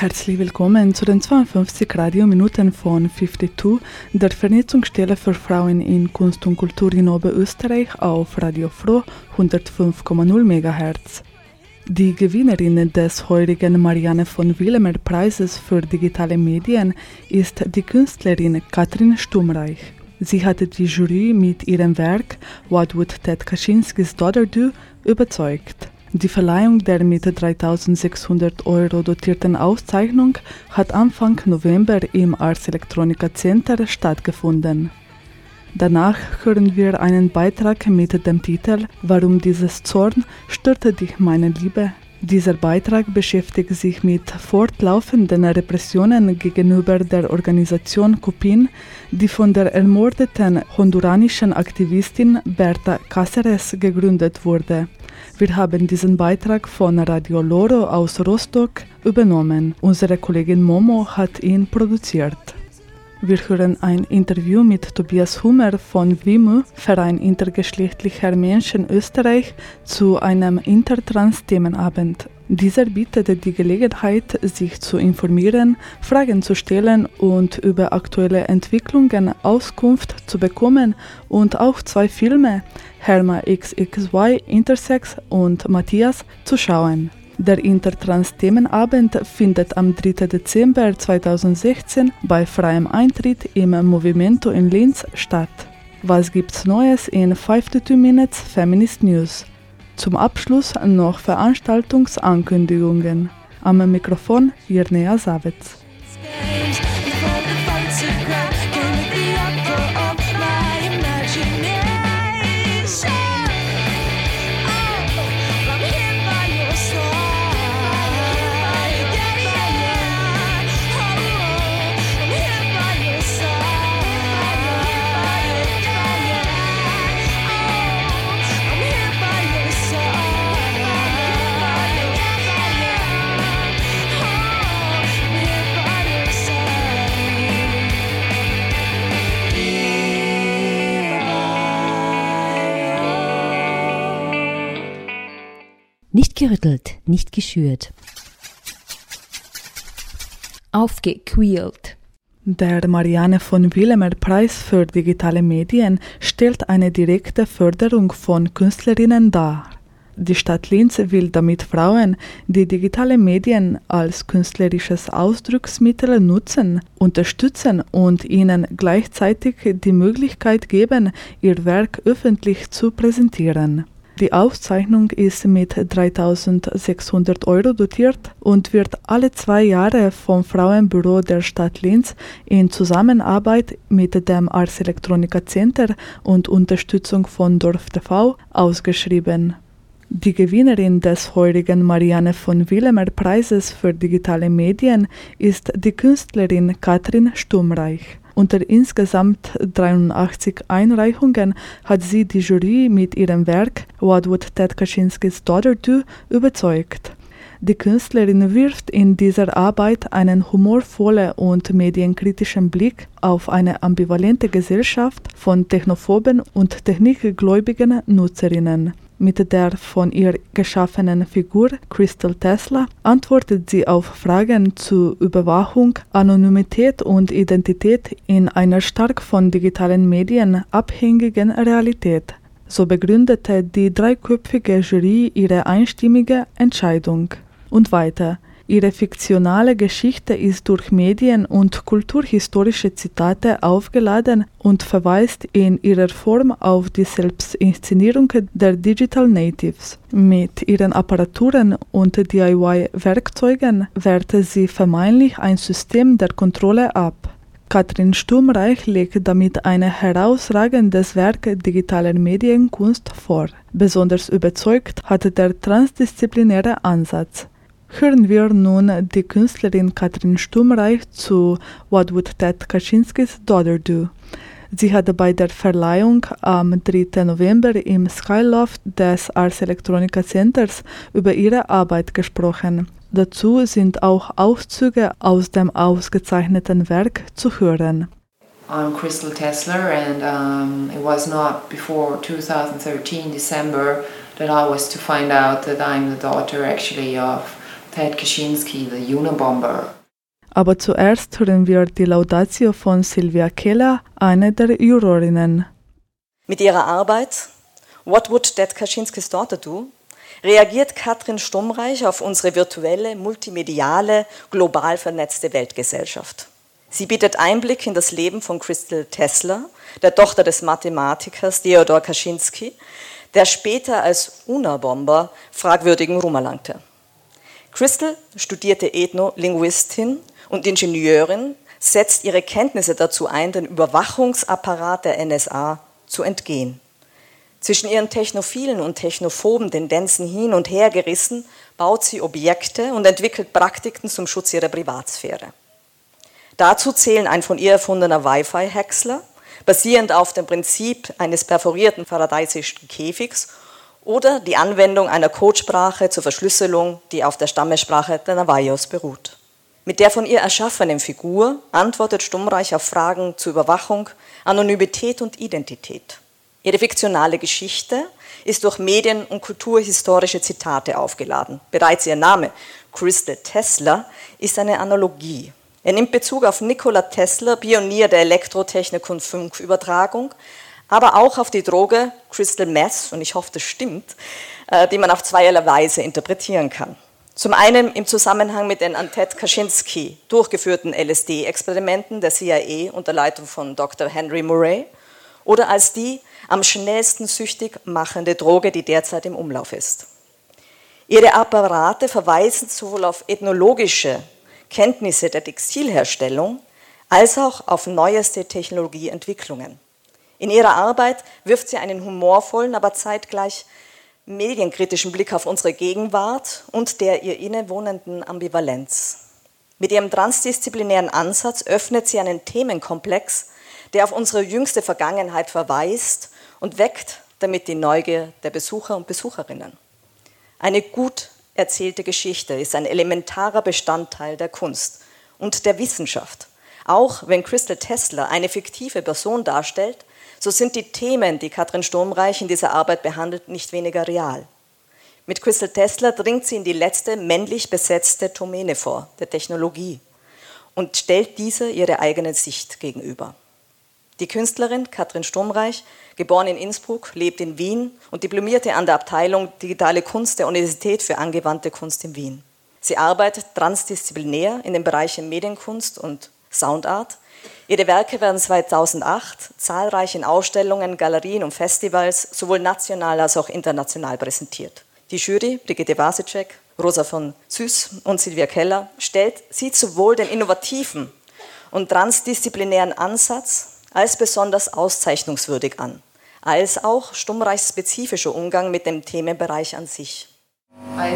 Herzlich willkommen zu den 52 Radiominuten von 52, der Vernetzungsstelle für Frauen in Kunst und Kultur in Oberösterreich auf Radio Froh 105,0 MHz. Die Gewinnerin des heurigen Marianne von Willemer Preises für digitale Medien ist die Künstlerin Katrin Stumreich. Sie hatte die Jury mit ihrem Werk What Would Ted Kaczynskis Daughter Do überzeugt. Die Verleihung der mit 3600 Euro dotierten Auszeichnung hat Anfang November im Ars Electronica Center stattgefunden. Danach hören wir einen Beitrag mit dem Titel Warum dieses Zorn störte dich meine Liebe. Dieser Beitrag beschäftigt sich mit fortlaufenden Repressionen gegenüber der Organisation Cupin, die von der ermordeten honduranischen Aktivistin Berta Cáceres gegründet wurde. Wir haben diesen Beitrag von Radio Loro aus Rostock übernommen. Unsere Kollegin Momo hat ihn produziert. Wir hören ein Interview mit Tobias Hummer von WIMU, Verein intergeschlechtlicher Menschen Österreich, zu einem Intertrans-Themenabend. Dieser bietet die Gelegenheit, sich zu informieren, Fragen zu stellen und über aktuelle Entwicklungen Auskunft zu bekommen und auch zwei Filme, Herma XXY Intersex und Matthias, zu schauen. Der Intertrans-Themenabend findet am 3. Dezember 2016 bei freiem Eintritt im Movimento in Linz statt. Was gibt's Neues in 52 Minutes Feminist News? Zum Abschluss noch Veranstaltungsankündigungen. Am Mikrofon Jirnea Savitz. Nicht gerüttelt, nicht geschürt. Aufgequält. Der Marianne von Willemer Preis für digitale Medien stellt eine direkte Förderung von Künstlerinnen dar. Die Stadt Linz will damit Frauen, die digitale Medien als künstlerisches Ausdrucksmittel nutzen, unterstützen und ihnen gleichzeitig die Möglichkeit geben, ihr Werk öffentlich zu präsentieren. Die Auszeichnung ist mit 3600 Euro dotiert und wird alle zwei Jahre vom Frauenbüro der Stadt Linz in Zusammenarbeit mit dem Ars Electronica Center und Unterstützung von Dorf TV ausgeschrieben. Die Gewinnerin des heurigen Marianne von Willemer Preises für digitale Medien ist die Künstlerin Katrin Stumreich. Unter insgesamt 83 Einreichungen hat sie die Jury mit ihrem Werk What Would Ted Kaczynskis Daughter Do überzeugt. Die Künstlerin wirft in dieser Arbeit einen humorvollen und medienkritischen Blick auf eine ambivalente Gesellschaft von technophoben und technikgläubigen Nutzerinnen. Mit der von ihr geschaffenen Figur Crystal Tesla antwortet sie auf Fragen zu Überwachung, Anonymität und Identität in einer stark von digitalen Medien abhängigen Realität. So begründete die dreiköpfige Jury ihre einstimmige Entscheidung. Und weiter. Ihre fiktionale Geschichte ist durch Medien- und kulturhistorische Zitate aufgeladen und verweist in ihrer Form auf die Selbstinszenierung der Digital Natives. Mit ihren Apparaturen und DIY-Werkzeugen wehrte sie vermeintlich ein System der Kontrolle ab. Katrin Sturmreich legt damit ein herausragendes Werk digitaler Medienkunst vor. Besonders überzeugt hatte der transdisziplinäre Ansatz. Hören wir nun die Künstlerin Katrin Sturmreich zu What Would Ted Kaczynskis Daughter Do? Sie hat bei der Verleihung am 3. November im Skyloft des Ars Electronica Centers über ihre Arbeit gesprochen. Dazu sind auch Auszüge aus dem ausgezeichneten Werk zu hören. I'm Crystal Tesler, and um, it was not before 2013 December that I was to find out that I'm the daughter actually of Ted Kaczynski, the Unabomber. Aber zuerst hören wir die Laudatio von Sylvia Keller, eine der Jurorinnen. Mit ihrer Arbeit What Would Ted Kaczynskis Daughter Do? reagiert Katrin Stummreich auf unsere virtuelle, multimediale, global vernetzte Weltgesellschaft. Sie bietet Einblick in das Leben von Crystal Tesla, der Tochter des Mathematikers Theodor Kaczynski, der später als Unabomber fragwürdigen Ruhm erlangte. Crystal studierte Ethnolinguistin und Ingenieurin, setzt ihre Kenntnisse dazu ein, den Überwachungsapparat der NSA zu entgehen. Zwischen ihren technophilen und technophoben Tendenzen hin und her gerissen, baut sie Objekte und entwickelt Praktiken zum Schutz ihrer Privatsphäre. Dazu zählen ein von ihr erfundener Wi-Fi-Häcksler, basierend auf dem Prinzip eines perforierten faradaysischen Käfigs oder die Anwendung einer Codesprache zur Verschlüsselung, die auf der Stammesprache der Navajos beruht. Mit der von ihr erschaffenen Figur antwortet Stummreich auf Fragen zur Überwachung, Anonymität und Identität. Ihre fiktionale Geschichte ist durch medien- und kulturhistorische Zitate aufgeladen. Bereits ihr Name, Crystal Tesla, ist eine Analogie. Er nimmt Bezug auf Nikola Tesla, Pionier der Elektrotechnik und Funkübertragung, aber auch auf die Droge Crystal Meth, und ich hoffe, das stimmt, äh, die man auf zweierlei Weise interpretieren kann. Zum einen im Zusammenhang mit den an Ted Kaczynski durchgeführten LSD-Experimenten der CIA unter Leitung von Dr. Henry Murray oder als die am schnellsten süchtig machende Droge, die derzeit im Umlauf ist. Ihre Apparate verweisen sowohl auf ethnologische Kenntnisse der Textilherstellung als auch auf neueste Technologieentwicklungen. In ihrer Arbeit wirft sie einen humorvollen, aber zeitgleich medienkritischen Blick auf unsere Gegenwart und der ihr innewohnenden Ambivalenz. Mit ihrem transdisziplinären Ansatz öffnet sie einen Themenkomplex, der auf unsere jüngste Vergangenheit verweist und weckt damit die Neugier der Besucher und Besucherinnen. Eine gut erzählte Geschichte ist ein elementarer Bestandteil der Kunst und der Wissenschaft. Auch wenn Crystal Tesla eine fiktive Person darstellt, so sind die Themen, die Katrin Sturmreich in dieser Arbeit behandelt, nicht weniger real. Mit Crystal Tesla dringt sie in die letzte männlich besetzte Domäne vor, der Technologie, und stellt dieser ihre eigene Sicht gegenüber. Die Künstlerin Katrin Sturmreich, geboren in Innsbruck, lebt in Wien und diplomierte an der Abteilung Digitale Kunst der Universität für angewandte Kunst in Wien. Sie arbeitet transdisziplinär in den Bereichen Medienkunst und Soundart. Ihre Werke werden 2008 zahlreichen Ausstellungen, Galerien und Festivals sowohl national als auch international präsentiert. Die Jury, Brigitte Wasicek, Rosa von Süß und Silvia Keller, stellt, sieht sowohl den innovativen und transdisziplinären Ansatz als besonders auszeichnungswürdig an, als auch Stummreichs spezifischer Umgang mit dem Themenbereich an sich. I,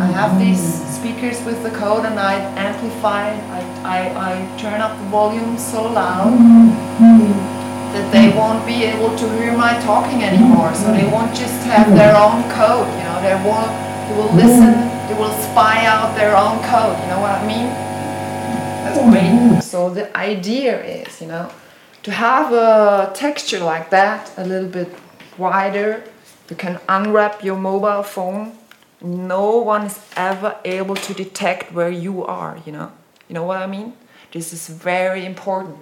I have these speakers with the code and I amplify, I, I, I turn up the volume so loud that they won't be able to hear my talking anymore. So they won't just have their own code, you know, they won't, they will listen, they will spy out their own code, you know what I mean? That's great. So the idea is, you know, to have a texture like that, a little bit wider, you can unwrap your mobile phone. No one is ever able to detect where you are, you know? You know what I mean? This is very important.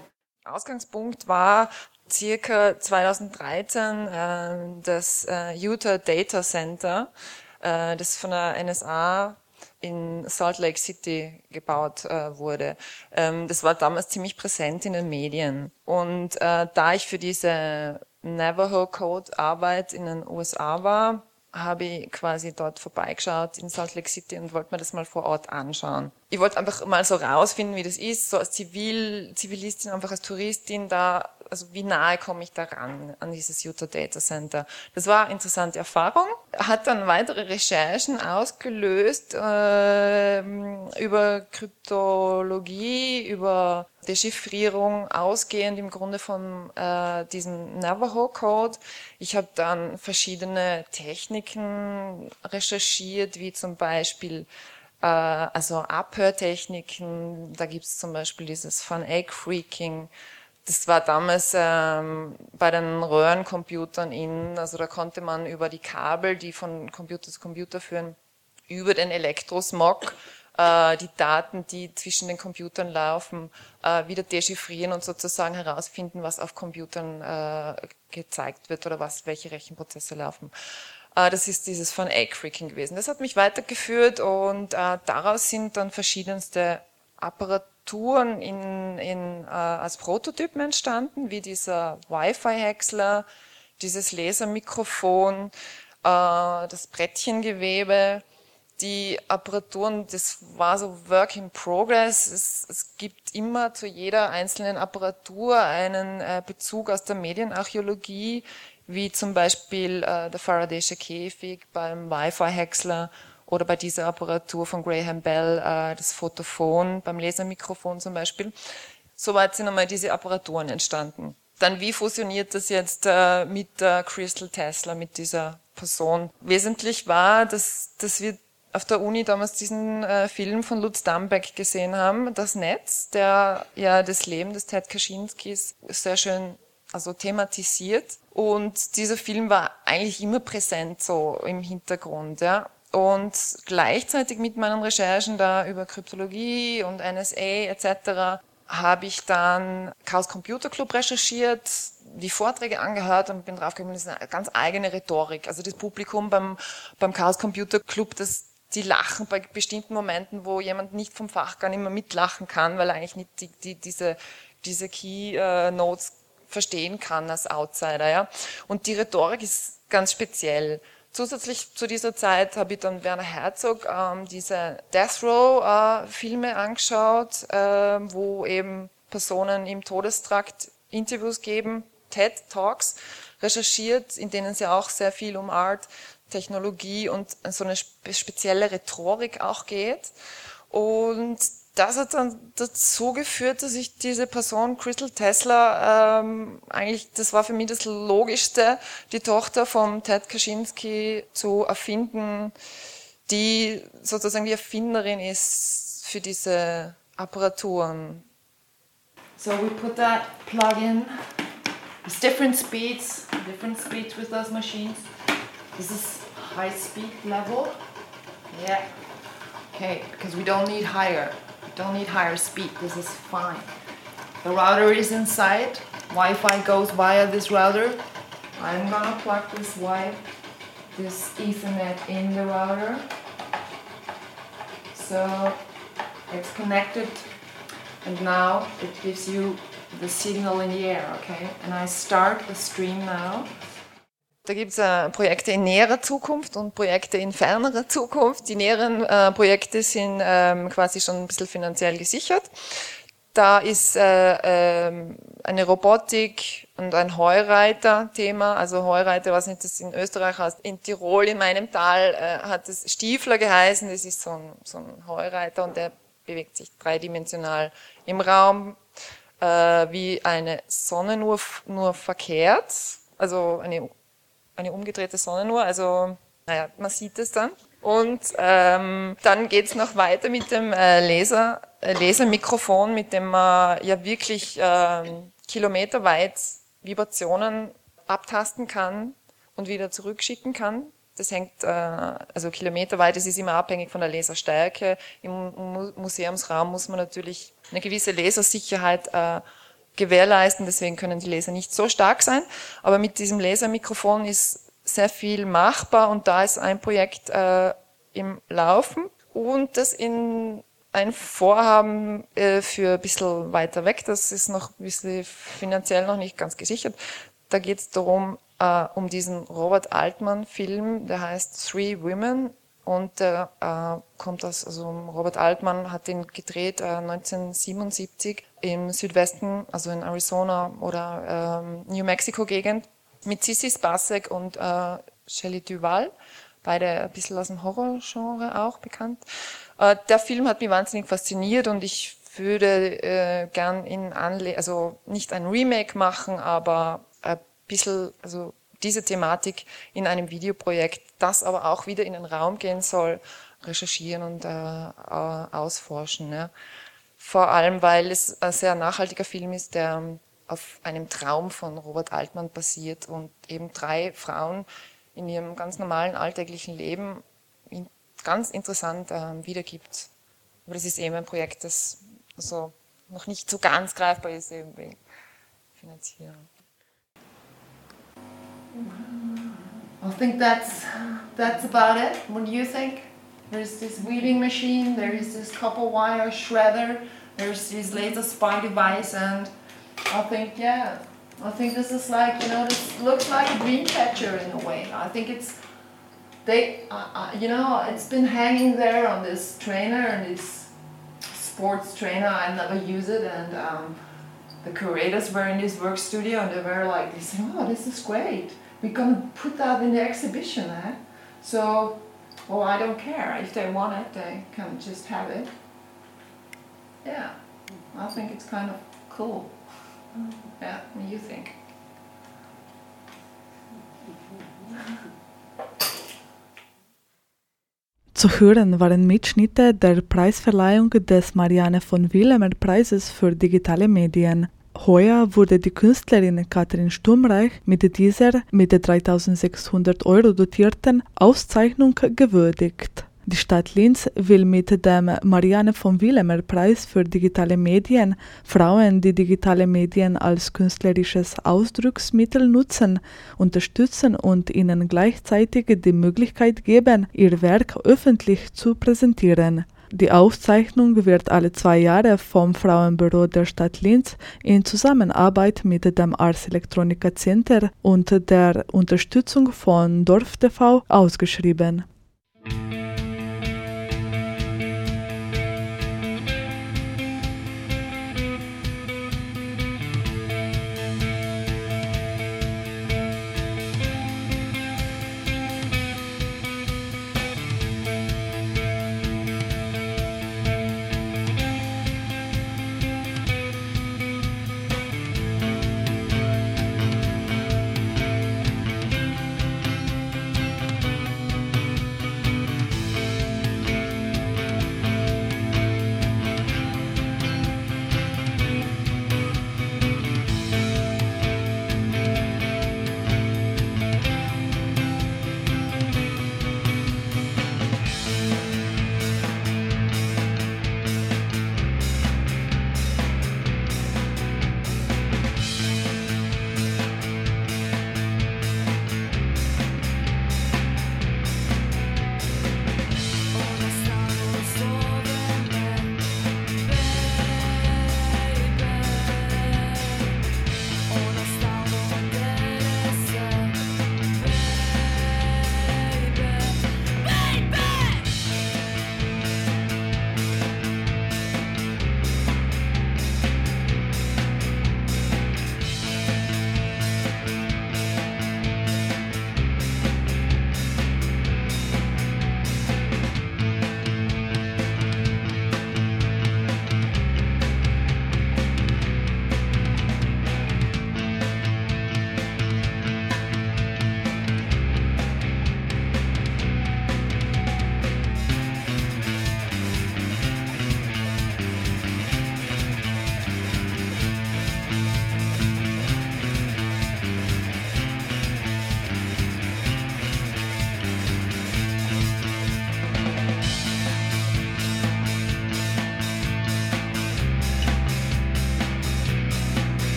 Ausgangspunkt war circa 2013 äh, das äh, Utah Data Center, äh, das von der NSA in Salt Lake City gebaut äh, wurde. Ähm, das war damals ziemlich präsent in den Medien. Und äh, da ich für diese Navajo Code Arbeit in den USA war, habe ich quasi dort vorbeigeschaut in Salt Lake City und wollte mir das mal vor Ort anschauen. Ich wollte einfach mal so rausfinden, wie das ist, so als Zivil, Zivilistin, einfach als Touristin da, also wie nahe komme ich daran an dieses Utah Data Center. Das war eine interessante Erfahrung, hat dann weitere Recherchen ausgelöst äh, über Kryptologie, über Dechiffrierung, ausgehend im Grunde von äh, diesem Navajo-Code. Ich habe dann verschiedene Techniken recherchiert, wie zum Beispiel also Abhörtechniken. Da gibt es zum Beispiel dieses Fun-Egg-Freaking. Das war damals ähm, bei den Röhrencomputern in, also da konnte man über die Kabel, die von Computer zu Computer führen, über den Elektrosmog äh, die Daten, die zwischen den Computern laufen, äh, wieder dechiffrieren und sozusagen herausfinden, was auf Computern äh, gezeigt wird oder was, welche Rechenprozesse laufen. Äh, das ist dieses von Egg-Freaking gewesen. Das hat mich weitergeführt und äh, daraus sind dann verschiedenste Apparaturen in, in, äh, als Prototypen entstanden, wie dieser Wi-Fi-Häcksler, dieses Lasermikrofon, das Brettchengewebe, die Apparaturen, das war so Work in Progress. Es, es gibt immer zu jeder einzelnen Apparatur einen Bezug aus der Medienarchäologie, wie zum Beispiel äh, der Faradaysche Käfig beim Wi-Fi-Häcksler oder bei dieser Apparatur von Graham Bell, äh, das Photophon beim Lasermikrofon zum Beispiel. Soweit sind einmal diese Apparaturen entstanden. Dann wie fusioniert das jetzt äh, mit der Crystal Tesla, mit dieser Person? Wesentlich war, dass, dass wir auf der Uni damals diesen äh, Film von Lutz Dambeck gesehen haben, Das Netz, der ja das Leben des Ted Kaczynskis sehr schön also thematisiert. Und dieser Film war eigentlich immer präsent so im Hintergrund. Ja. Und gleichzeitig mit meinen Recherchen da über Kryptologie und NSA etc. habe ich dann Chaos Computer Club recherchiert, die Vorträge angehört und bin draufgekommen, das ist eine ganz eigene Rhetorik. Also das Publikum beim, beim Chaos Computer Club, das die lachen bei bestimmten Momenten, wo jemand nicht vom Fach gar nicht mehr mitlachen kann, weil er eigentlich nicht die, die, diese, diese Key äh, Notes verstehen kann als Outsider. Ja? Und die Rhetorik ist ganz speziell. Zusätzlich zu dieser Zeit habe ich dann Werner Herzog ähm, diese Death Row äh, Filme angeschaut, äh, wo eben Personen im Todestrakt Interviews geben, TED Talks, recherchiert, in denen es ja auch sehr viel um Art Technologie und so eine spezielle Rhetorik auch geht. Und das hat dann dazu geführt, dass ich diese Person, Crystal Tesla, ähm, eigentlich, das war für mich das Logischste, die Tochter von Ted Kaczynski zu erfinden, die sozusagen die Erfinderin ist für diese Apparaturen. So we put that plug in. There's different speeds, different speeds with those machines. This is high speed level. Yeah. Okay, because we don't need higher. Don't need higher speed. This is fine. The router is inside. Wi-Fi goes via this router. I'm gonna plug this Wi, this Ethernet in the router. So it's connected, and now it gives you the signal in the air. Okay, and I start the stream now. Da gibt es äh, Projekte in näherer Zukunft und Projekte in fernerer Zukunft. Die näheren äh, Projekte sind ähm, quasi schon ein bisschen finanziell gesichert. Da ist äh, äh, eine Robotik und ein Heureiter-Thema. Also Heureiter, was nicht das in Österreich heißt. In Tirol, in meinem Tal, äh, hat es Stiefler geheißen. Das ist so ein, so ein Heureiter und der bewegt sich dreidimensional im Raum äh, wie eine Sonnenuhr nur verkehrt. Also eine eine umgedrehte Sonnenuhr. Also, naja, man sieht es dann. Und ähm, dann geht's noch weiter mit dem äh, Laser, äh, Lasermikrofon, mit dem man ja wirklich äh, kilometerweit Vibrationen abtasten kann und wieder zurückschicken kann. Das hängt, äh, also kilometerweit, das ist immer abhängig von der Laserstärke. Im Mu Museumsraum muss man natürlich eine gewisse Lasersicherheit äh, gewährleisten, deswegen können die Laser nicht so stark sein. Aber mit diesem Lasermikrofon ist sehr viel machbar und da ist ein Projekt äh, im Laufen und das in ein Vorhaben äh, für ein bisschen weiter weg, das ist noch ein bisschen finanziell noch nicht ganz gesichert. Da geht es darum, äh, um diesen Robert Altman-Film, der heißt Three Women Und äh, äh, kommt aus, also Robert Altmann hat den gedreht äh, 1977 im Südwesten, also in Arizona oder ähm, New Mexico Gegend mit Sissy Spacek und äh, Shelley Duval, beide ein bisschen aus dem Horrorgenre auch bekannt. Äh, der Film hat mich wahnsinnig fasziniert und ich würde äh, gern in Anle also nicht ein Remake machen, aber ein bisschen, also diese Thematik in einem Videoprojekt, das aber auch wieder in den Raum gehen soll, recherchieren und äh, äh, ausforschen. Ja. Vor allem, weil es ein sehr nachhaltiger Film ist, der auf einem Traum von Robert Altmann basiert und eben drei Frauen in ihrem ganz normalen alltäglichen Leben ganz interessant äh, wiedergibt. Aber das ist eben ein Projekt, das also noch nicht so ganz greifbar ist eben wegen Finanzierung. I think that's that's about it. What do you think? There's this weaving machine, there is this copper wire shredder, there's this laser spy device, and I think yeah, I think this is like you know this looks like a dream catcher in a way. I think it's they uh, uh, you know it's been hanging there on this trainer and it's sports trainer. I never use it and. Um, the curators were in this work studio and they were like, they said, oh, this is great. We're gonna put that in the exhibition, eh? So, well, I don't care. If they want it, they can just have it. Yeah, I think it's kind of cool. Yeah, what do you think? Zu hören waren Mitschnitte der Preisverleihung des Marianne von Willemer Preises für digitale Medien. Heuer wurde die Künstlerin Katrin Sturmreich mit dieser mit der 3600 Euro dotierten Auszeichnung gewürdigt. Die Stadt Linz will mit dem Marianne von Willemer Preis für digitale Medien Frauen, die digitale Medien als künstlerisches Ausdrucksmittel nutzen, unterstützen und ihnen gleichzeitig die Möglichkeit geben, ihr Werk öffentlich zu präsentieren. Die Auszeichnung wird alle zwei Jahre vom Frauenbüro der Stadt Linz in Zusammenarbeit mit dem Ars Electronica Center und der Unterstützung von Dorf TV ausgeschrieben.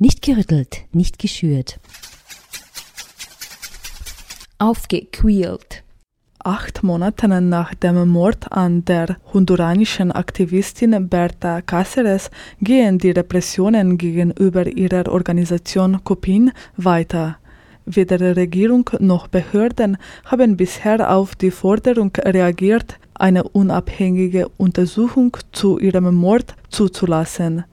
Nicht gerüttelt, nicht geschürt. Aufgequält. Acht Monate nach dem Mord an der honduranischen Aktivistin Berta Cáceres gehen die Repressionen gegenüber ihrer Organisation COPIN weiter. Weder Regierung noch Behörden haben bisher auf die Forderung reagiert, eine unabhängige Untersuchung zu ihrem Mord zuzulassen.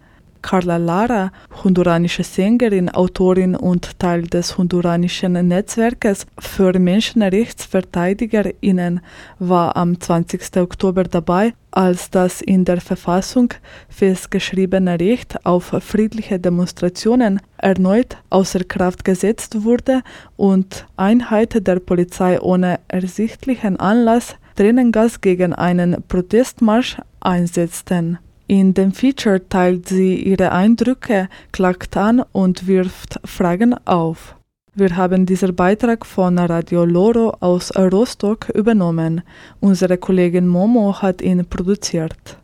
Carla Lara, honduranische Sängerin, Autorin und Teil des honduranischen Netzwerkes für Menschenrechtsverteidigerinnen, war am 20. Oktober dabei, als das in der Verfassung festgeschriebene Recht auf friedliche Demonstrationen erneut außer Kraft gesetzt wurde und Einheit der Polizei ohne ersichtlichen Anlass Tränengas gegen einen Protestmarsch einsetzten. In dem Feature teilt sie ihre Eindrücke, klagt an und wirft Fragen auf. Wir haben diesen Beitrag von Radio Loro aus Rostock übernommen. Unsere Kollegin Momo hat ihn produziert.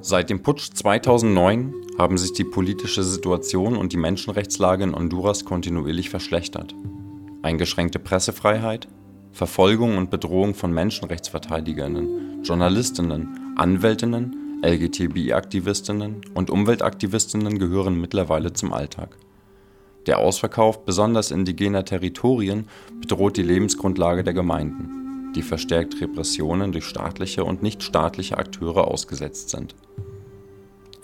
Seit dem Putsch 2009 haben sich die politische Situation und die Menschenrechtslage in Honduras kontinuierlich verschlechtert. Eingeschränkte Pressefreiheit, Verfolgung und Bedrohung von Menschenrechtsverteidigerinnen, Journalistinnen, Anwältinnen, LGTBI-Aktivistinnen und Umweltaktivistinnen gehören mittlerweile zum Alltag. Der Ausverkauf besonders indigener Territorien bedroht die Lebensgrundlage der Gemeinden, die verstärkt Repressionen durch staatliche und nichtstaatliche Akteure ausgesetzt sind.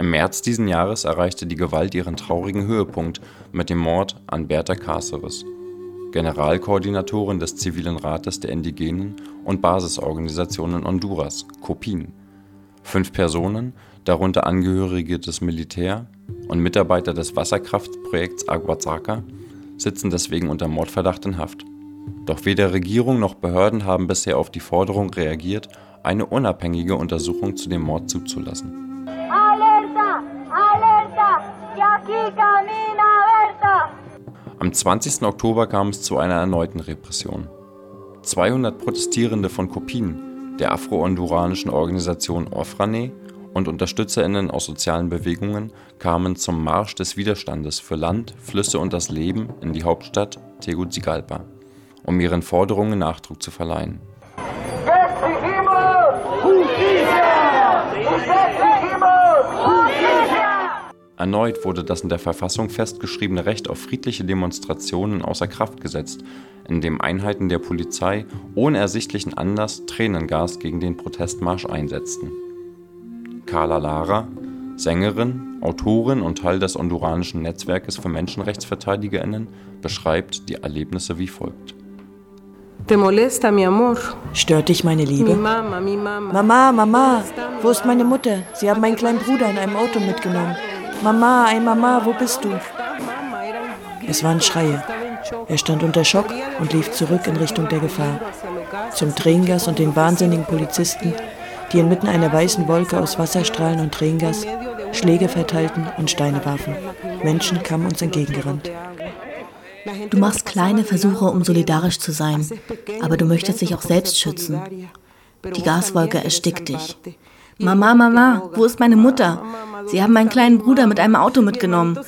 Im März diesen Jahres erreichte die Gewalt ihren traurigen Höhepunkt mit dem Mord an Berta Cáceres, Generalkoordinatorin des Zivilen Rates der Indigenen und Basisorganisation in Honduras (COPIN). Fünf Personen, darunter Angehörige des Militär und Mitarbeiter des Wasserkraftprojekts Aguazaca, sitzen deswegen unter Mordverdacht in Haft. Doch weder Regierung noch Behörden haben bisher auf die Forderung reagiert, eine unabhängige Untersuchung zu dem Mord zuzulassen Am 20. Oktober kam es zu einer erneuten Repression. 200 Protestierende von Kopien, der afro-honduranischen Organisation Ofrane und UnterstützerInnen aus sozialen Bewegungen kamen zum Marsch des Widerstandes für Land, Flüsse und das Leben in die Hauptstadt Tegucigalpa, um ihren Forderungen Nachdruck zu verleihen. Erneut wurde das in der Verfassung festgeschriebene Recht auf friedliche Demonstrationen außer Kraft gesetzt, indem Einheiten der Polizei ohne ersichtlichen Anlass Tränengas gegen den Protestmarsch einsetzten. Carla Lara, Sängerin, Autorin und Teil des honduranischen Netzwerkes für Menschenrechtsverteidigerinnen, beschreibt die Erlebnisse wie folgt. Stört dich meine Liebe? Mama, Mama, wo ist meine Mutter? Sie haben meinen kleinen Bruder in einem Auto mitgenommen. Mama, ey Mama, wo bist du? Es waren Schreie. Er stand unter Schock und lief zurück in Richtung der Gefahr. Zum Tränengas und den wahnsinnigen Polizisten, die inmitten einer weißen Wolke aus Wasserstrahlen und Tränengas Schläge verteilten und Steine warfen. Menschen kamen uns entgegengerannt. Du machst kleine Versuche, um solidarisch zu sein, aber du möchtest dich auch selbst schützen. Die Gaswolke erstickt dich. Mama, Mama, wo ist meine Mutter? Sie haben meinen kleinen Bruder mit einem Auto mitgenommen.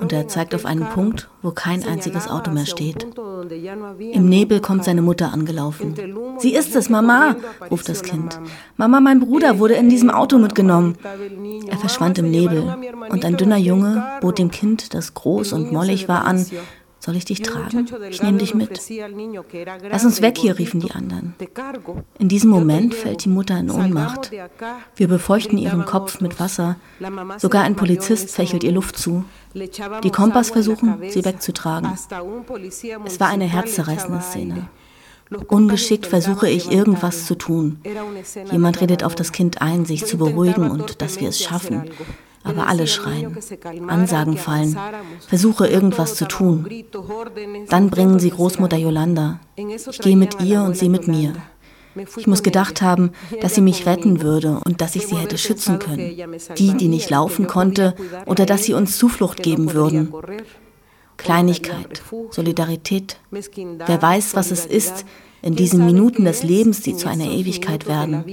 Und er zeigt auf einen Punkt, wo kein einziges Auto mehr steht. Im Nebel kommt seine Mutter angelaufen. Sie ist es, Mama, ruft das Kind. Mama, mein Bruder wurde in diesem Auto mitgenommen. Er verschwand im Nebel und ein dünner Junge bot dem Kind, das groß und mollig war, an, soll ich dich tragen? Ich nehme dich mit. Lass uns weg hier, riefen die anderen. In diesem Moment fällt die Mutter in Ohnmacht. Wir befeuchten ihren Kopf mit Wasser. Sogar ein Polizist fächelt ihr Luft zu. Die Kompass versuchen, sie wegzutragen. Es war eine herzzerreißende Szene. Ungeschickt versuche ich irgendwas zu tun. Jemand redet auf das Kind ein, sich zu beruhigen und dass wir es schaffen aber alle schreien. Ansagen fallen, versuche irgendwas zu tun. Dann bringen sie Großmutter Yolanda. Ich gehe mit ihr und sie mit mir. Ich muss gedacht haben, dass sie mich retten würde und dass ich sie hätte schützen können. Die, die nicht laufen konnte, oder dass sie uns Zuflucht geben würden. Kleinigkeit, Solidarität. Wer weiß, was es ist, in diesen Minuten des Lebens, die zu einer Ewigkeit werden.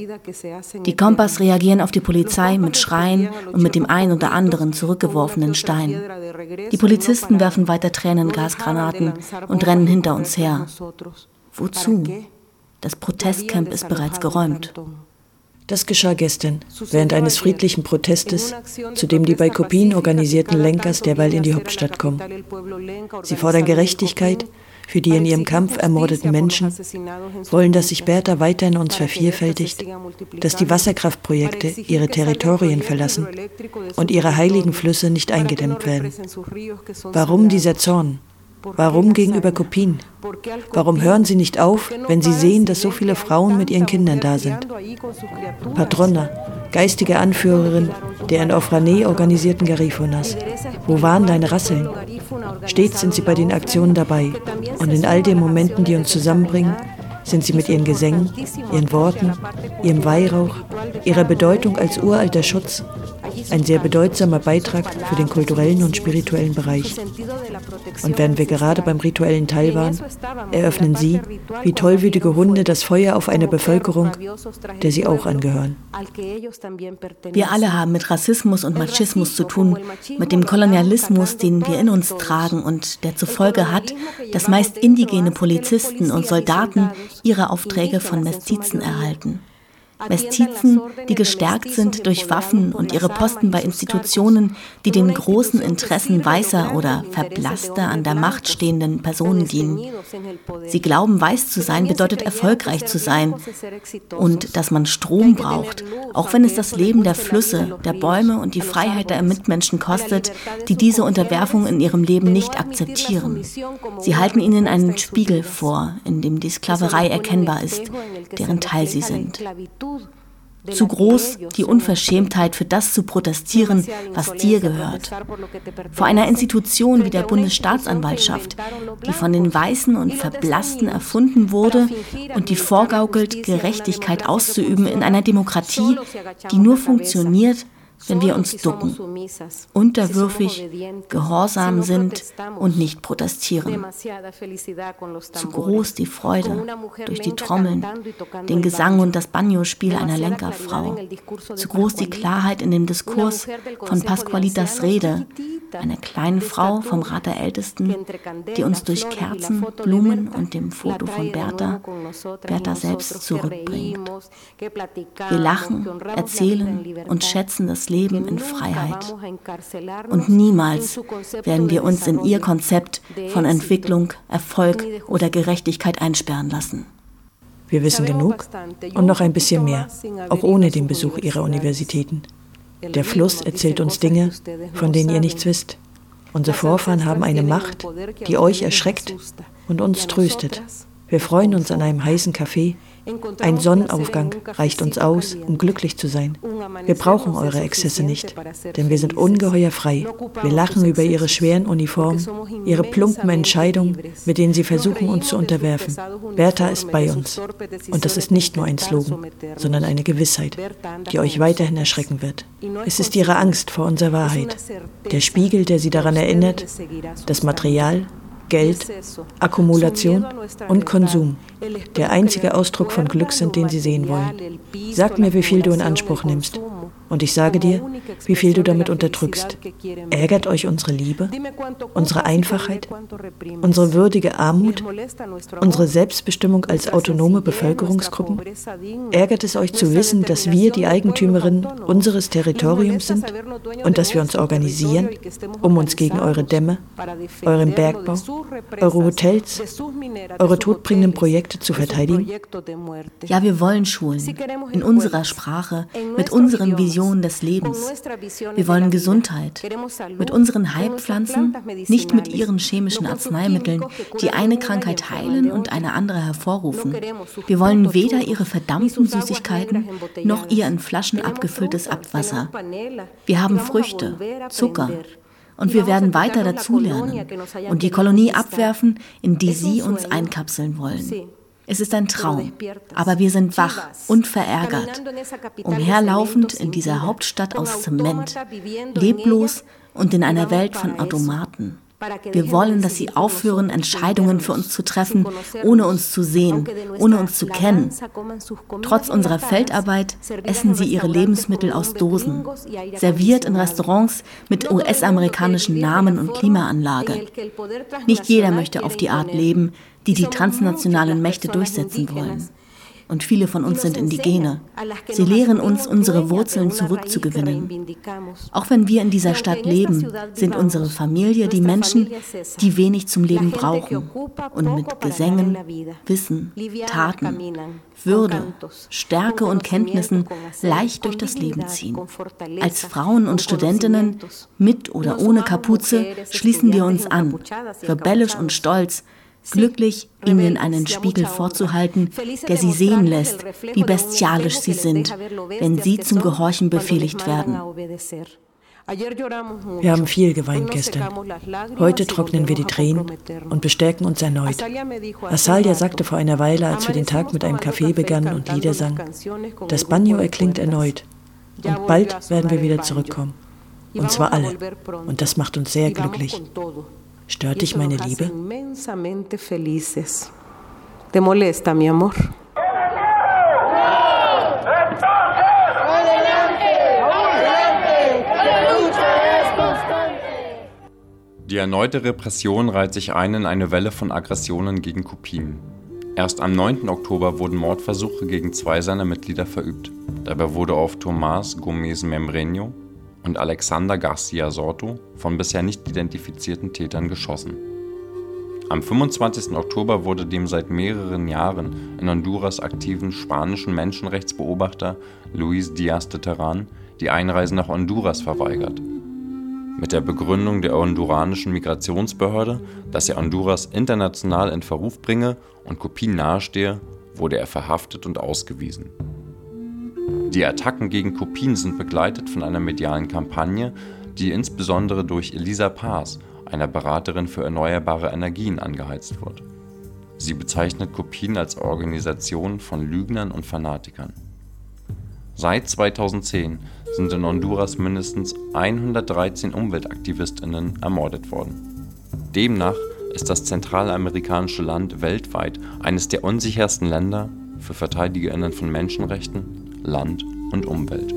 Die Kompass reagieren auf die Polizei mit Schreien und mit dem ein oder anderen zurückgeworfenen Stein. Die Polizisten werfen weiter Tränengasgranaten und rennen hinter uns her. Wozu? Das Protestcamp ist bereits geräumt. Das geschah gestern, während eines friedlichen Protestes, zu dem die bei Kopien organisierten Lenkers derweil in die Hauptstadt kommen. Sie fordern Gerechtigkeit für die in ihrem Kampf ermordeten Menschen, wollen, dass sich Bertha weiter in uns vervielfältigt, dass die Wasserkraftprojekte ihre Territorien verlassen und ihre heiligen Flüsse nicht eingedämmt werden. Warum dieser Zorn? Warum gegenüber Kopien? Warum hören Sie nicht auf, wenn Sie sehen, dass so viele Frauen mit ihren Kindern da sind? Patrona, geistige Anführerin der in Ofrane organisierten Garifunas, wo waren deine Rasseln? Stets sind sie bei den Aktionen dabei und in all den Momenten, die uns zusammenbringen, sind sie mit ihren Gesängen, ihren Worten, ihrem Weihrauch, ihrer Bedeutung als uralter Schutz ein sehr bedeutsamer Beitrag für den kulturellen und spirituellen Bereich. Und während wir gerade beim rituellen Teil waren, eröffnen Sie, wie tollwütige Hunde, das Feuer auf eine Bevölkerung, der sie auch angehören. Wir alle haben mit Rassismus und Machismus zu tun, mit dem Kolonialismus, den wir in uns tragen und der zur Folge hat, dass meist indigene Polizisten und Soldaten ihre Aufträge von Mestizen erhalten. Mestizen, die gestärkt sind durch Waffen und ihre Posten bei Institutionen, die den großen Interessen weißer oder verblasster an der Macht stehenden Personen dienen. Sie glauben, weiß zu sein bedeutet erfolgreich zu sein und dass man Strom braucht, auch wenn es das Leben der Flüsse, der Bäume und die Freiheit der Mitmenschen kostet, die diese Unterwerfung in ihrem Leben nicht akzeptieren. Sie halten ihnen einen Spiegel vor, in dem die Sklaverei erkennbar ist, deren Teil sie sind. Zu groß die Unverschämtheit für das zu protestieren, was dir gehört. Vor einer Institution wie der Bundesstaatsanwaltschaft, die von den Weißen und Verblassten erfunden wurde und die vorgaukelt, Gerechtigkeit auszuüben in einer Demokratie, die nur funktioniert, wenn wir uns ducken, unterwürfig, gehorsam sind und nicht protestieren. Zu groß die Freude durch die Trommeln, den Gesang und das Banjo-Spiel einer Lenkerfrau. Zu groß die Klarheit in dem Diskurs von Pasqualitas Rede, einer kleinen Frau vom Rat der Ältesten, die uns durch Kerzen, Blumen und dem Foto von Bertha, Bertha selbst zurückbringt. Wir lachen, erzählen und schätzen das Leben in Freiheit. Und niemals werden wir uns in ihr Konzept von Entwicklung, Erfolg oder Gerechtigkeit einsperren lassen. Wir wissen genug und noch ein bisschen mehr, auch ohne den Besuch ihrer Universitäten. Der Fluss erzählt uns Dinge, von denen ihr nichts wisst. Unsere Vorfahren haben eine Macht, die euch erschreckt und uns tröstet. Wir freuen uns an einem heißen Kaffee ein Sonnenaufgang reicht uns aus, um glücklich zu sein. Wir brauchen eure Exzesse nicht, denn wir sind ungeheuer frei. Wir lachen über ihre schweren Uniformen, ihre plumpen Entscheidungen, mit denen sie versuchen, uns zu unterwerfen. Bertha ist bei uns. Und das ist nicht nur ein Slogan, sondern eine Gewissheit, die euch weiterhin erschrecken wird. Es ist ihre Angst vor unserer Wahrheit, der Spiegel, der sie daran erinnert, das Material, Geld, Akkumulation und Konsum der einzige Ausdruck von Glück sind, den sie sehen wollen. Sag mir, wie viel du in Anspruch nimmst. Und ich sage dir, wie viel du damit unterdrückst. Ärgert euch unsere Liebe, unsere Einfachheit, unsere würdige Armut, unsere Selbstbestimmung als autonome Bevölkerungsgruppen? Ärgert es euch zu wissen, dass wir die Eigentümerin unseres Territoriums sind und dass wir uns organisieren, um uns gegen eure Dämme, euren Bergbau, eure Hotels, eure todbringenden Projekte zu verteidigen? Ja, wir wollen Schulen in unserer Sprache, mit unseren Visionen Vision des Lebens. Wir wollen Gesundheit. Mit unseren Heilpflanzen, nicht mit ihren chemischen Arzneimitteln, die eine Krankheit heilen und eine andere hervorrufen. Wir wollen weder ihre verdammten Süßigkeiten noch ihr in Flaschen abgefülltes Abwasser. Wir haben Früchte, Zucker, und wir werden weiter dazulernen und die Kolonie abwerfen, in die sie uns einkapseln wollen. Es ist ein Traum, aber wir sind wach und verärgert, umherlaufend in dieser Hauptstadt aus Zement, leblos und in einer Welt von Automaten. Wir wollen, dass sie aufhören, Entscheidungen für uns zu treffen, ohne uns zu sehen, ohne uns zu kennen. Trotz unserer Feldarbeit essen sie ihre Lebensmittel aus Dosen, serviert in Restaurants mit US-amerikanischen Namen und Klimaanlage. Nicht jeder möchte auf die Art leben, die die transnationalen Mächte durchsetzen wollen und viele von uns sind Indigene. Sie lehren uns, unsere Wurzeln zurückzugewinnen. Auch wenn wir in dieser Stadt leben, sind unsere Familie die Menschen, die wenig zum Leben brauchen und mit Gesängen, Wissen, Taten, Würde, Stärke und Kenntnissen leicht durch das Leben ziehen. Als Frauen und Studentinnen, mit oder ohne Kapuze, schließen wir uns an, rebellisch und stolz, glücklich, ihnen einen Spiegel vorzuhalten, der sie sehen lässt, wie bestialisch sie sind, wenn sie zum Gehorchen befehligt werden. Wir haben viel geweint gestern. Heute trocknen wir die Tränen und bestärken uns erneut. Asalia sagte vor einer Weile, als wir den Tag mit einem Kaffee begannen und Lieder sangen, das Banjo erklingt erneut und bald werden wir wieder zurückkommen. Und zwar alle. Und das macht uns sehr glücklich. Stört dich meine Liebe? ¿Te molesta, mi amor? Die erneute Repression reiht sich ein in eine Welle von Aggressionen gegen Kopien. Erst am 9. Oktober wurden Mordversuche gegen zwei seiner Mitglieder verübt. Dabei wurde auf Tomás Gómez Membreño und Alexander Garcia Sorto von bisher nicht identifizierten Tätern geschossen. Am 25. Oktober wurde dem seit mehreren Jahren in Honduras aktiven spanischen Menschenrechtsbeobachter Luis Díaz de Terran die Einreise nach Honduras verweigert. Mit der Begründung der honduranischen Migrationsbehörde, dass er Honduras international in Verruf bringe und Kopien nahestehe, wurde er verhaftet und ausgewiesen. Die Attacken gegen Kopien sind begleitet von einer medialen Kampagne, die insbesondere durch Elisa Paz, einer Beraterin für erneuerbare Energien, angeheizt wird. Sie bezeichnet Kopien als Organisation von Lügnern und Fanatikern. Seit 2010 sind in Honduras mindestens 113 Umweltaktivistinnen ermordet worden. Demnach ist das zentralamerikanische Land weltweit eines der unsichersten Länder für Verteidigerinnen von Menschenrechten Land und Umwelt.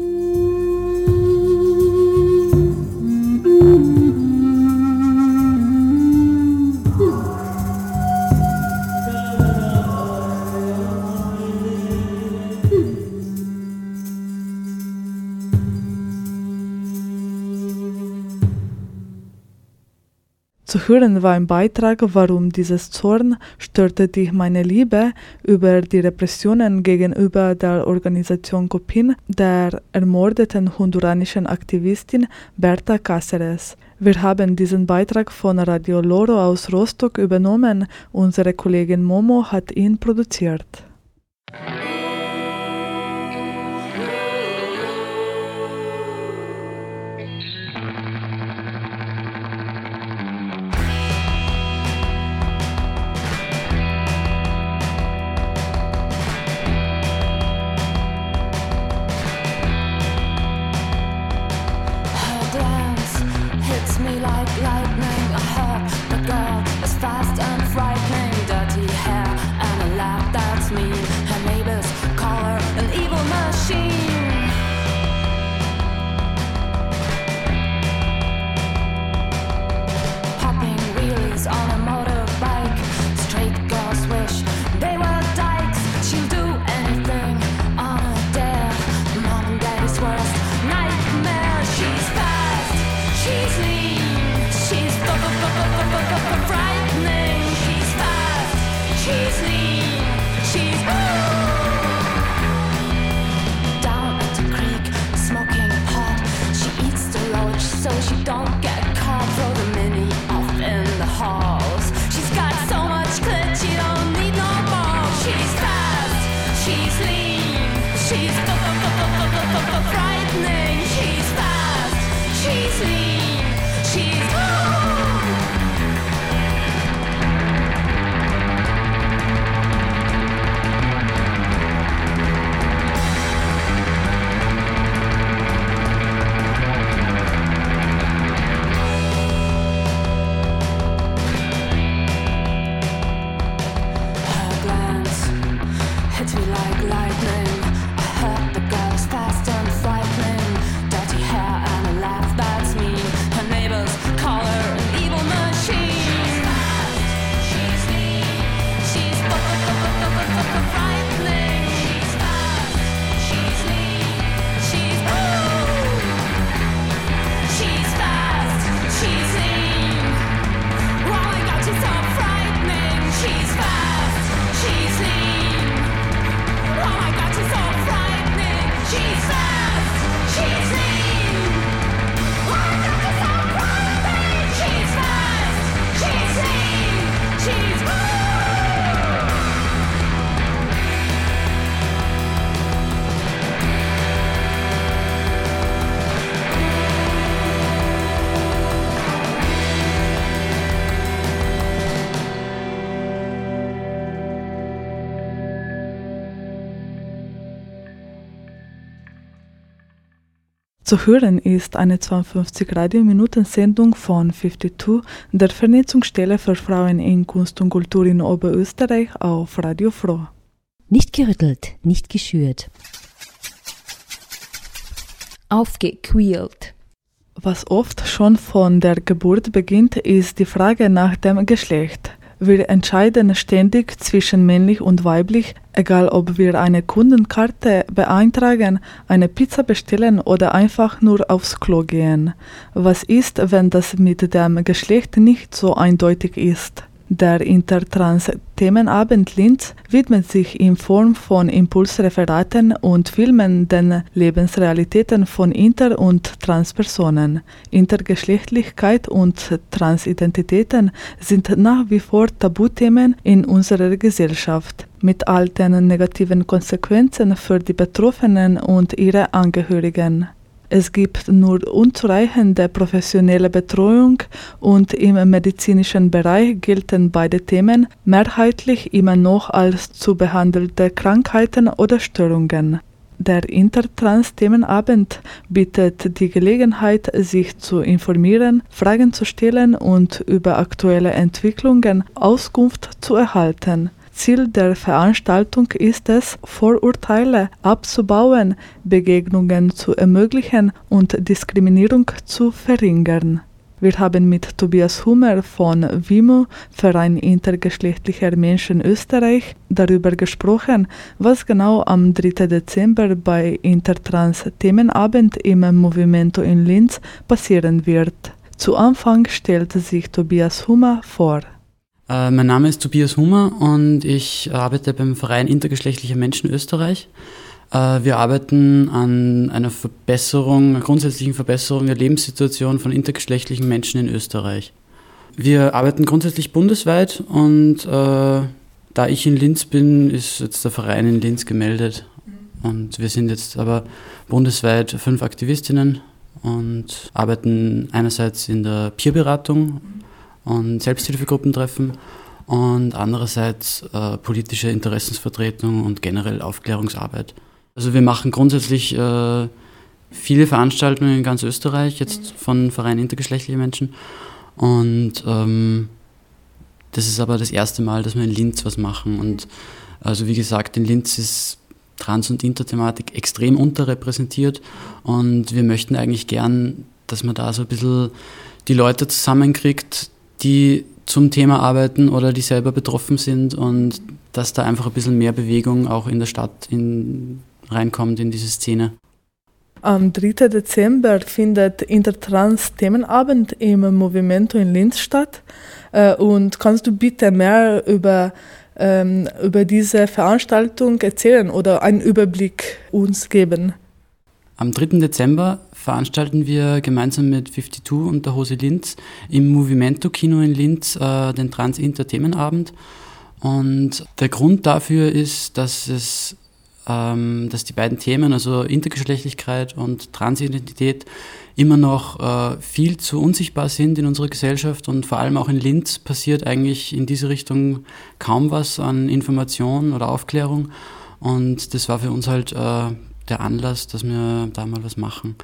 Hören war ein Beitrag, warum dieses Zorn störte dich meine Liebe über die Repressionen gegenüber der Organisation Copin der ermordeten honduranischen Aktivistin Berta Cáceres. Wir haben diesen Beitrag von Radio Loro aus Rostock übernommen. Unsere Kollegin Momo hat ihn produziert. Zu hören ist eine 52 Radiominuten-Sendung von 52, der Vernetzungsstelle für Frauen in Kunst und Kultur in Oberösterreich auf Radio Froh. Nicht gerüttelt, nicht geschürt. Aufgequält. Was oft schon von der Geburt beginnt, ist die Frage nach dem Geschlecht. Wir entscheiden ständig zwischen männlich und weiblich, egal ob wir eine Kundenkarte beeintragen, eine Pizza bestellen oder einfach nur aufs Klo gehen. Was ist, wenn das mit dem Geschlecht nicht so eindeutig ist? Der Intertrans-Themenabend Linz widmet sich in Form von Impulsreferaten und Filmen den Lebensrealitäten von Inter- und Transpersonen. Intergeschlechtlichkeit und Transidentitäten sind nach wie vor Tabuthemen in unserer Gesellschaft mit all den negativen Konsequenzen für die Betroffenen und ihre Angehörigen. Es gibt nur unzureichende professionelle Betreuung und im medizinischen Bereich gelten beide Themen mehrheitlich immer noch als zu behandelte Krankheiten oder Störungen. Der Intertrans-Themenabend bietet die Gelegenheit, sich zu informieren, Fragen zu stellen und über aktuelle Entwicklungen Auskunft zu erhalten. Ziel der Veranstaltung ist es, Vorurteile abzubauen, Begegnungen zu ermöglichen und Diskriminierung zu verringern. Wir haben mit Tobias Hummer von WIMO, Verein intergeschlechtlicher Menschen Österreich, darüber gesprochen, was genau am 3. Dezember bei Intertrans Themenabend im Movimento in Linz passieren wird. Zu Anfang stellte sich Tobias Hummer vor. Äh, mein Name ist Tobias Hummer und ich arbeite beim Verein Intergeschlechtlicher Menschen Österreich. Äh, wir arbeiten an einer Verbesserung, einer grundsätzlichen Verbesserung der Lebenssituation von intergeschlechtlichen Menschen in Österreich. Wir arbeiten grundsätzlich bundesweit und äh, da ich in Linz bin, ist jetzt der Verein in Linz gemeldet. Und wir sind jetzt aber bundesweit fünf Aktivistinnen und arbeiten einerseits in der Peerberatung und Selbsthilfegruppentreffen und andererseits äh, politische Interessensvertretung und generell Aufklärungsarbeit. Also wir machen grundsätzlich äh, viele Veranstaltungen in ganz Österreich, jetzt von Verein intergeschlechtliche Menschen. Und ähm, das ist aber das erste Mal, dass wir in Linz was machen. Und also wie gesagt, in Linz ist Trans- und Interthematik extrem unterrepräsentiert und wir möchten eigentlich gern, dass man da so ein bisschen die Leute zusammenkriegt, die zum Thema arbeiten oder die selber betroffen sind und dass da einfach ein bisschen mehr Bewegung auch in der Stadt in, reinkommt in diese Szene. Am 3. Dezember findet Intertrans-Themenabend im Movimento in Linz statt. Äh, und kannst du bitte mehr über, ähm, über diese Veranstaltung erzählen oder einen Überblick uns geben? Am 3. Dezember veranstalten wir gemeinsam mit 52 und der Hose Linz im Movimento Kino in Linz äh, den Trans-Inter-Themenabend. Und der Grund dafür ist, dass es ähm, dass die beiden Themen, also Intergeschlechtlichkeit und Transidentität, immer noch äh, viel zu unsichtbar sind in unserer Gesellschaft und vor allem auch in Linz passiert eigentlich in diese Richtung kaum was an Information oder Aufklärung. Und das war für uns halt äh, der Anlass, dass wir da mal was machen.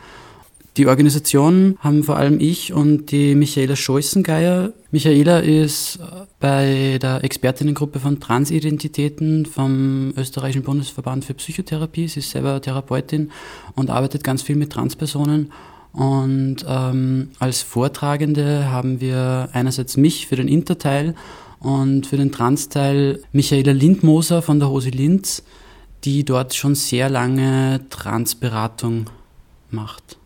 Die Organisation haben vor allem ich und die Michaela Scheußengeier. Michaela ist bei der Expertinnengruppe von Transidentitäten vom Österreichischen Bundesverband für Psychotherapie. Sie ist selber Therapeutin und arbeitet ganz viel mit Transpersonen. Und ähm, als Vortragende haben wir einerseits mich für den Interteil und für den Transteil Michaela Lindmoser von der Hose Linz die dort schon sehr lange Transberatung macht.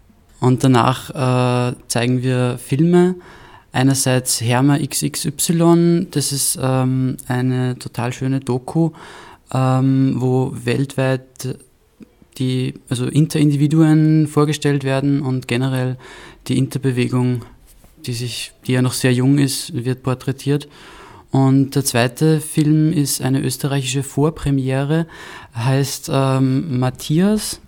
Und danach äh, zeigen wir Filme. Einerseits Herma XXY, das ist ähm, eine total schöne Doku, ähm, wo weltweit die, also Interindividuen vorgestellt werden und generell die Interbewegung, die sich, die ja noch sehr jung ist, wird porträtiert. Und der zweite Film ist eine österreichische Vorpremiere, heißt ähm, Matthias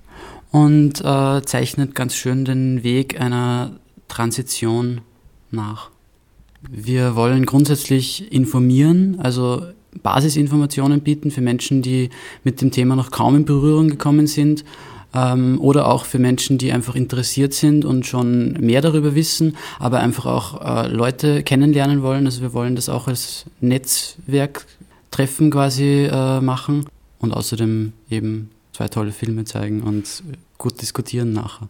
und äh, zeichnet ganz schön den Weg einer Transition nach. Wir wollen grundsätzlich informieren, also Basisinformationen bieten für Menschen, die mit dem Thema noch kaum in Berührung gekommen sind. ähm, oder auch für Menschen, die einfach interessiert sind und schon mehr darüber wissen, aber einfach auch äh, Leute kennenlernen wollen. Also wir wollen das auch als Netzwerktreffen quasi äh, machen und außerdem eben zwei tolle Filme zeigen und gut diskutieren nachher.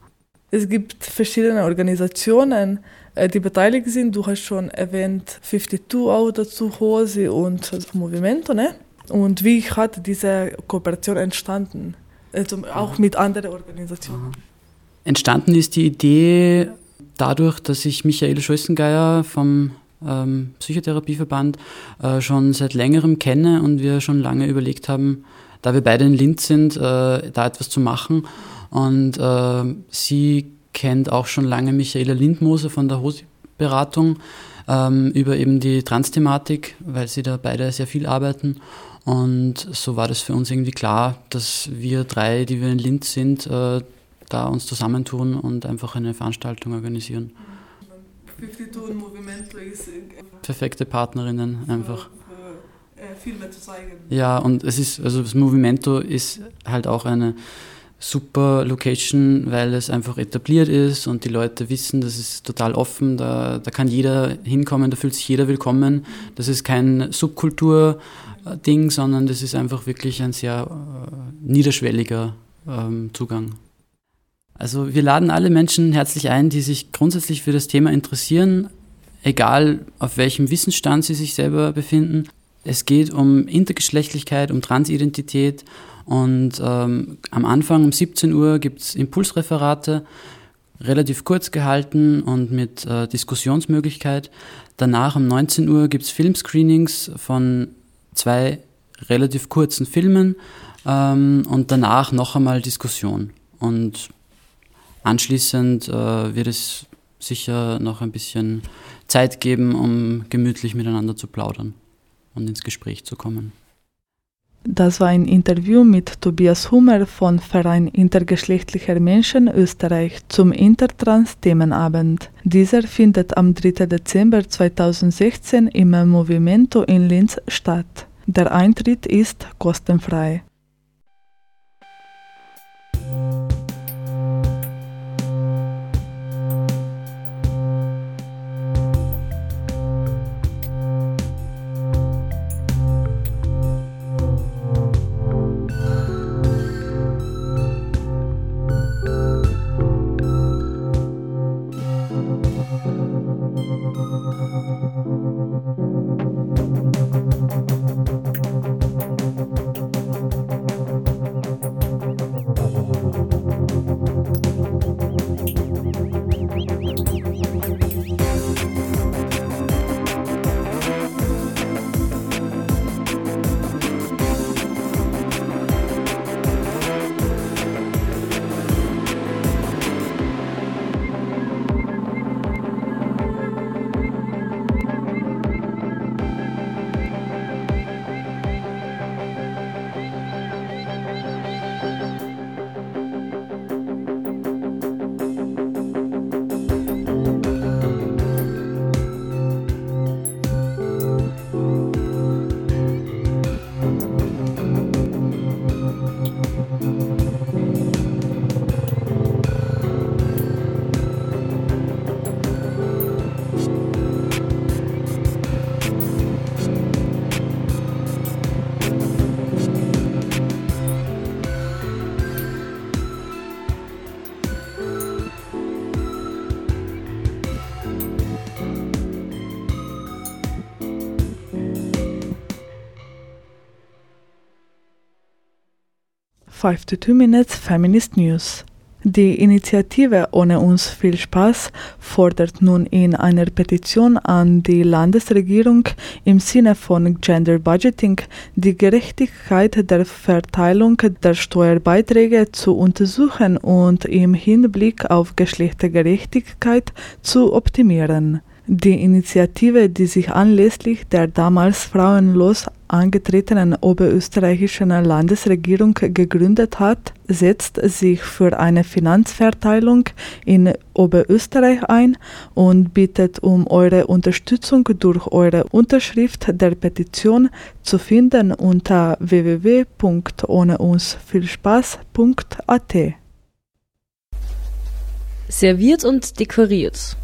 Es gibt verschiedene Organisationen, äh, die beteiligt sind. Du hast schon erwähnt 52 auch dazu, Hose und das Movimento, ne? Und wie hat diese Kooperation entstanden? Also auch mit anderen Organisationen. Entstanden ist die Idee dadurch, dass ich Michael Scholzengeier vom ähm, Psychotherapieverband äh, schon seit längerem kenne und wir schon lange überlegt haben, da wir beide in Linz sind, äh, da etwas zu machen. Und äh, sie kennt auch schon lange Michaela Lindmoser von der Hosi-Beratung ähm, über eben die Trans-Thematik, weil sie da beide sehr viel arbeiten. Und so war das für uns irgendwie klar, dass wir drei, die wir in Linz sind, äh, da uns zusammentun und einfach eine Veranstaltung organisieren. Perfekte Partnerinnen einfach. Filme zu zeigen. Ja, und es ist, also das Movimento ist halt auch eine super Location, weil es einfach etabliert ist und die Leute wissen, das ist total offen, da, da kann jeder hinkommen, da fühlt sich jeder willkommen. Das ist kein Subkultur-Ding, sondern das ist einfach wirklich ein sehr äh, niederschwelliger ähm, Zugang. Also wir laden alle Menschen herzlich ein, die sich grundsätzlich für das Thema interessieren, egal auf welchem Wissensstand sie sich selber befinden. Es geht um Intergeschlechtlichkeit, um Transidentität und ähm, am Anfang um 17 Uhr gibt es Impulsreferate, relativ kurz gehalten und mit äh, Diskussionsmöglichkeit. Danach um 19 Uhr gibt es Filmscreenings von zwei relativ kurzen Filmen ähm, und danach noch einmal Diskussion. Und anschließend äh, wird es sicher noch ein bisschen Zeit geben, um gemütlich miteinander zu plaudern und ins Gespräch zu kommen. Das war ein Interview mit Tobias Hummer von Verein Intergeschlechtlicher Menschen Österreich zum Intertrans-Themenabend. Dieser findet am 3. Dezember 2016 im Movimento in Linz statt. Der Eintritt ist kostenfrei. 5 to 2 Minutes Feminist News. Die Initiative Ohne uns viel Spaß fordert nun in einer Petition an die Landesregierung im Sinne von Gender Budgeting die Gerechtigkeit der Verteilung der Steuerbeiträge zu untersuchen und im Hinblick auf Geschlechtergerechtigkeit zu optimieren. Die Initiative, die sich anlässlich der damals frauenlos angetretenen oberösterreichischen Landesregierung gegründet hat, setzt sich für eine Finanzverteilung in Oberösterreich ein und bittet um eure Unterstützung durch eure Unterschrift der Petition zu finden unter www.ohneunsvielspaß.at. Serviert und dekoriert.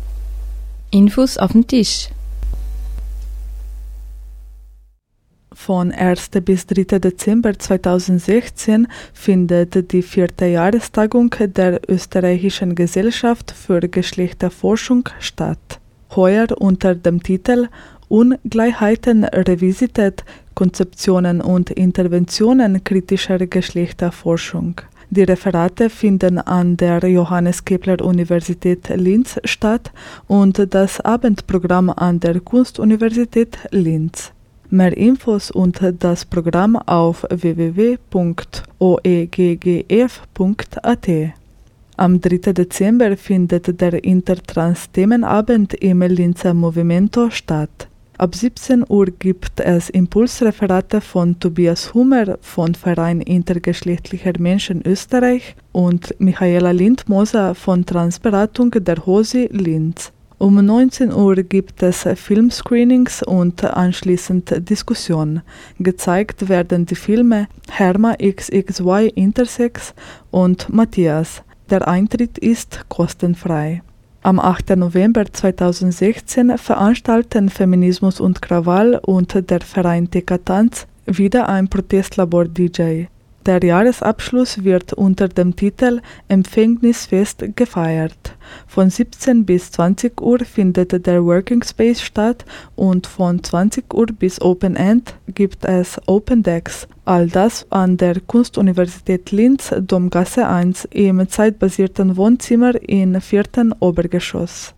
Infos auf dem Tisch. Von 1. bis 3. Dezember 2016 findet die vierte Jahrestagung der Österreichischen Gesellschaft für Geschlechterforschung statt. Heuer unter dem Titel Ungleichheiten revisitet, Konzeptionen und Interventionen kritischer Geschlechterforschung. Die Referate finden an der Johannes Kepler Universität Linz statt und das Abendprogramm an der Kunstuniversität Linz. Mehr Infos und das Programm auf www.oeggf.at. Am 3. Dezember findet der Intertrans-Themenabend im Linzer Movimento statt. Ab 17 Uhr gibt es Impulsreferate von Tobias Hummer von Verein Intergeschlechtlicher Menschen Österreich und Michaela Lindmoser von Transberatung der HOSI Linz. Um 19 Uhr gibt es Filmscreenings und anschließend Diskussion. Gezeigt werden die Filme Herma XXY Intersex und Matthias. Der Eintritt ist kostenfrei. Am 8. November 2016 veranstalten Feminismus und Krawall und der Verein TK wieder ein Protestlabor DJ. Der Jahresabschluss wird unter dem Titel Empfängnisfest gefeiert. Von 17 bis 20 Uhr findet der Working Space statt und von 20 Uhr bis Open End gibt es Open Decks. All das an der Kunstuniversität Linz, Domgasse 1 im zeitbasierten Wohnzimmer im vierten Obergeschoss.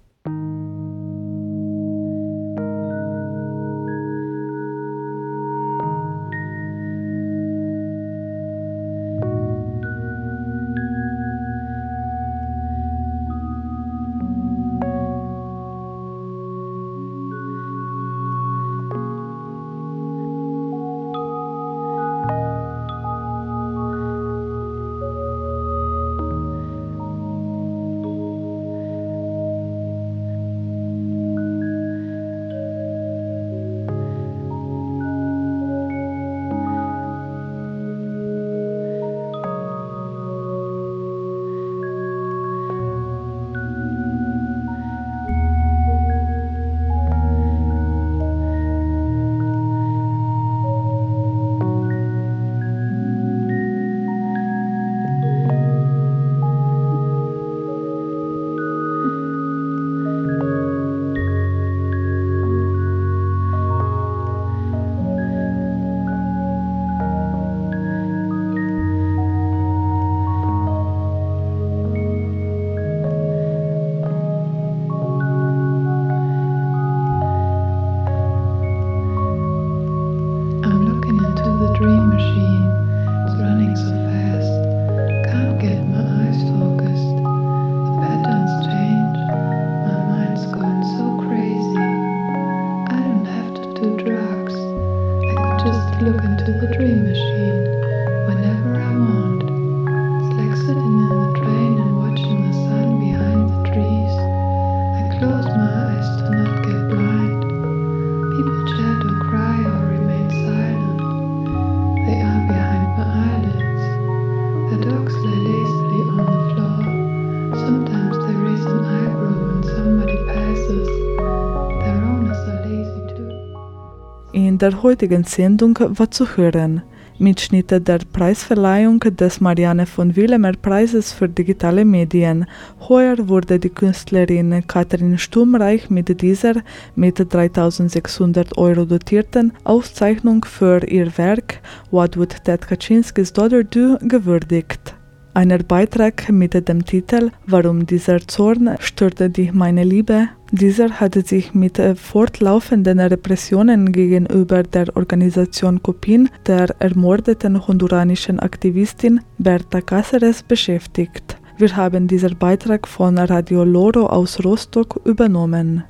Der heutigen Sendung war zu hören Mitschnitte der Preisverleihung des Marianne von Willemer Preises für digitale Medien. Heuer wurde die Künstlerin Katrin Sturmreich mit dieser mit 3600 Euro dotierten Auszeichnung für ihr Werk What Would Ted Kaczynskis Daughter Do gewürdigt. Einer Beitrag mit dem Titel Warum dieser Zorn störte dich meine Liebe? Dieser hatte sich mit fortlaufenden Repressionen gegenüber der Organisation Copin der ermordeten honduranischen Aktivistin Berta Cáceres beschäftigt. Wir haben diesen Beitrag von Radio Loro aus Rostock übernommen.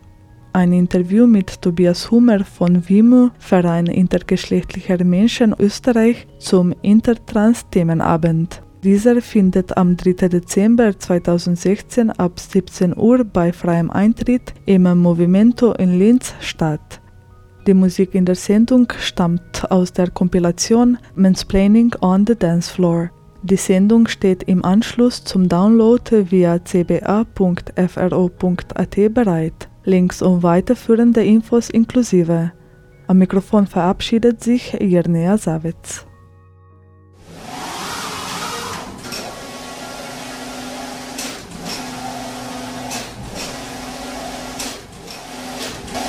Ein Interview mit Tobias Hummer von WIMU, Verein intergeschlechtlicher Menschen Österreich, zum Intertrans-Themenabend. Dieser findet am 3. Dezember 2016 ab 17 Uhr bei freiem Eintritt im Movimento in Linz statt. Die Musik in der Sendung stammt aus der Kompilation Mansplaining on the Dance Floor. Die Sendung steht im Anschluss zum Download via cba.fro.at bereit. Links und weiterführende Infos inklusive. Am Mikrofon verabschiedet sich Jirnea Savitz.